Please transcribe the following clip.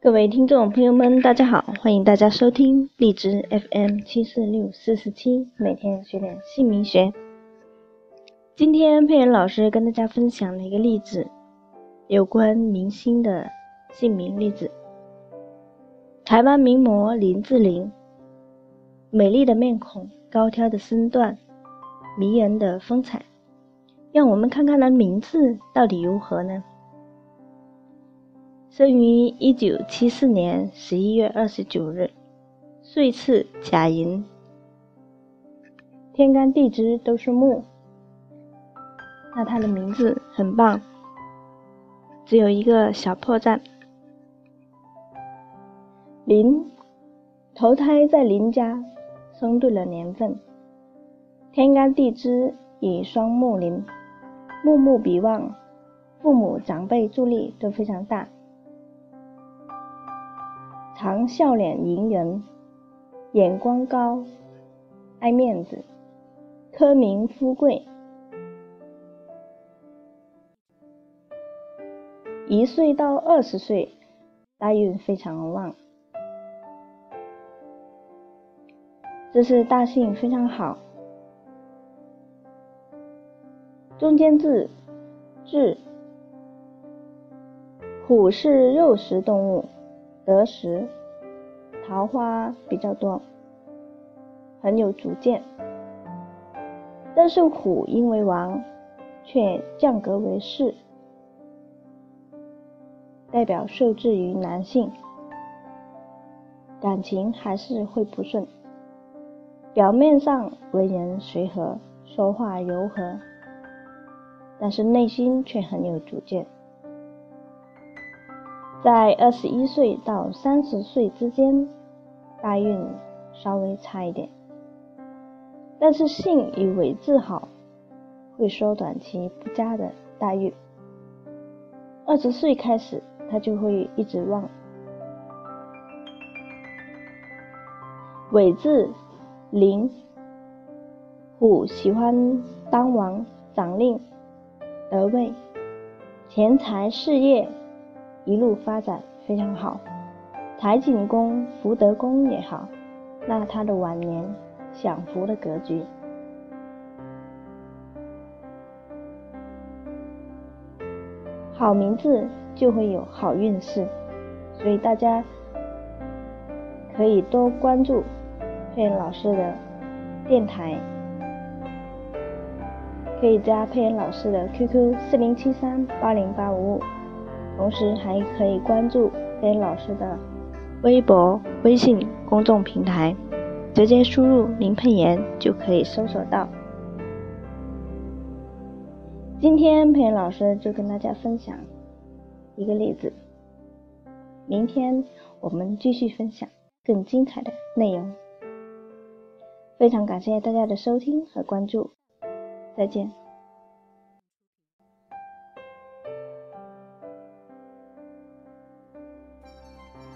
各位听众朋友们，大家好，欢迎大家收听荔枝 FM 七四六四四七，每天学点姓名学。今天佩妍老师跟大家分享了一个例子，有关明星的姓名例子。台湾名模林志玲，美丽的面孔，高挑的身段，迷人的风采，让我们看看她名字到底如何呢？生于一九七四年十一月二十九日，岁次甲寅，天干地支都是木。那他的名字很棒，只有一个小破绽。林，投胎在林家，生对了年份，天干地支以双木林，木木比旺，父母长辈助力都非常大。常笑脸迎人，眼光高，爱面子，科名富贵。一岁到二十岁，大运非常旺，这是大幸非常好。中间字至，虎是肉食动物。得时，桃花比较多，很有主见。但是虎因为王，却降格为士，代表受制于男性，感情还是会不顺。表面上为人随和，说话柔和，但是内心却很有主见。在二十一岁到三十岁之间，大运稍微差一点，但是性与尾字好，会缩短其不佳的大运。二十岁开始，他就会一直旺。尾字灵，虎喜欢当王掌令得位，钱财事业。一路发展非常好，财景宫、福德宫也好，那他的晚年享福的格局。好名字就会有好运势，所以大家可以多关注佩恩老师的电台，可以加佩恩老师的 QQ 四零七三八零八五五。同时还可以关注裴老师的微博、微信公众平台，直接输入林佩妍就可以搜索到。今天佩老师就跟大家分享一个例子，明天我们继续分享更精彩的内容。非常感谢大家的收听和关注，再见。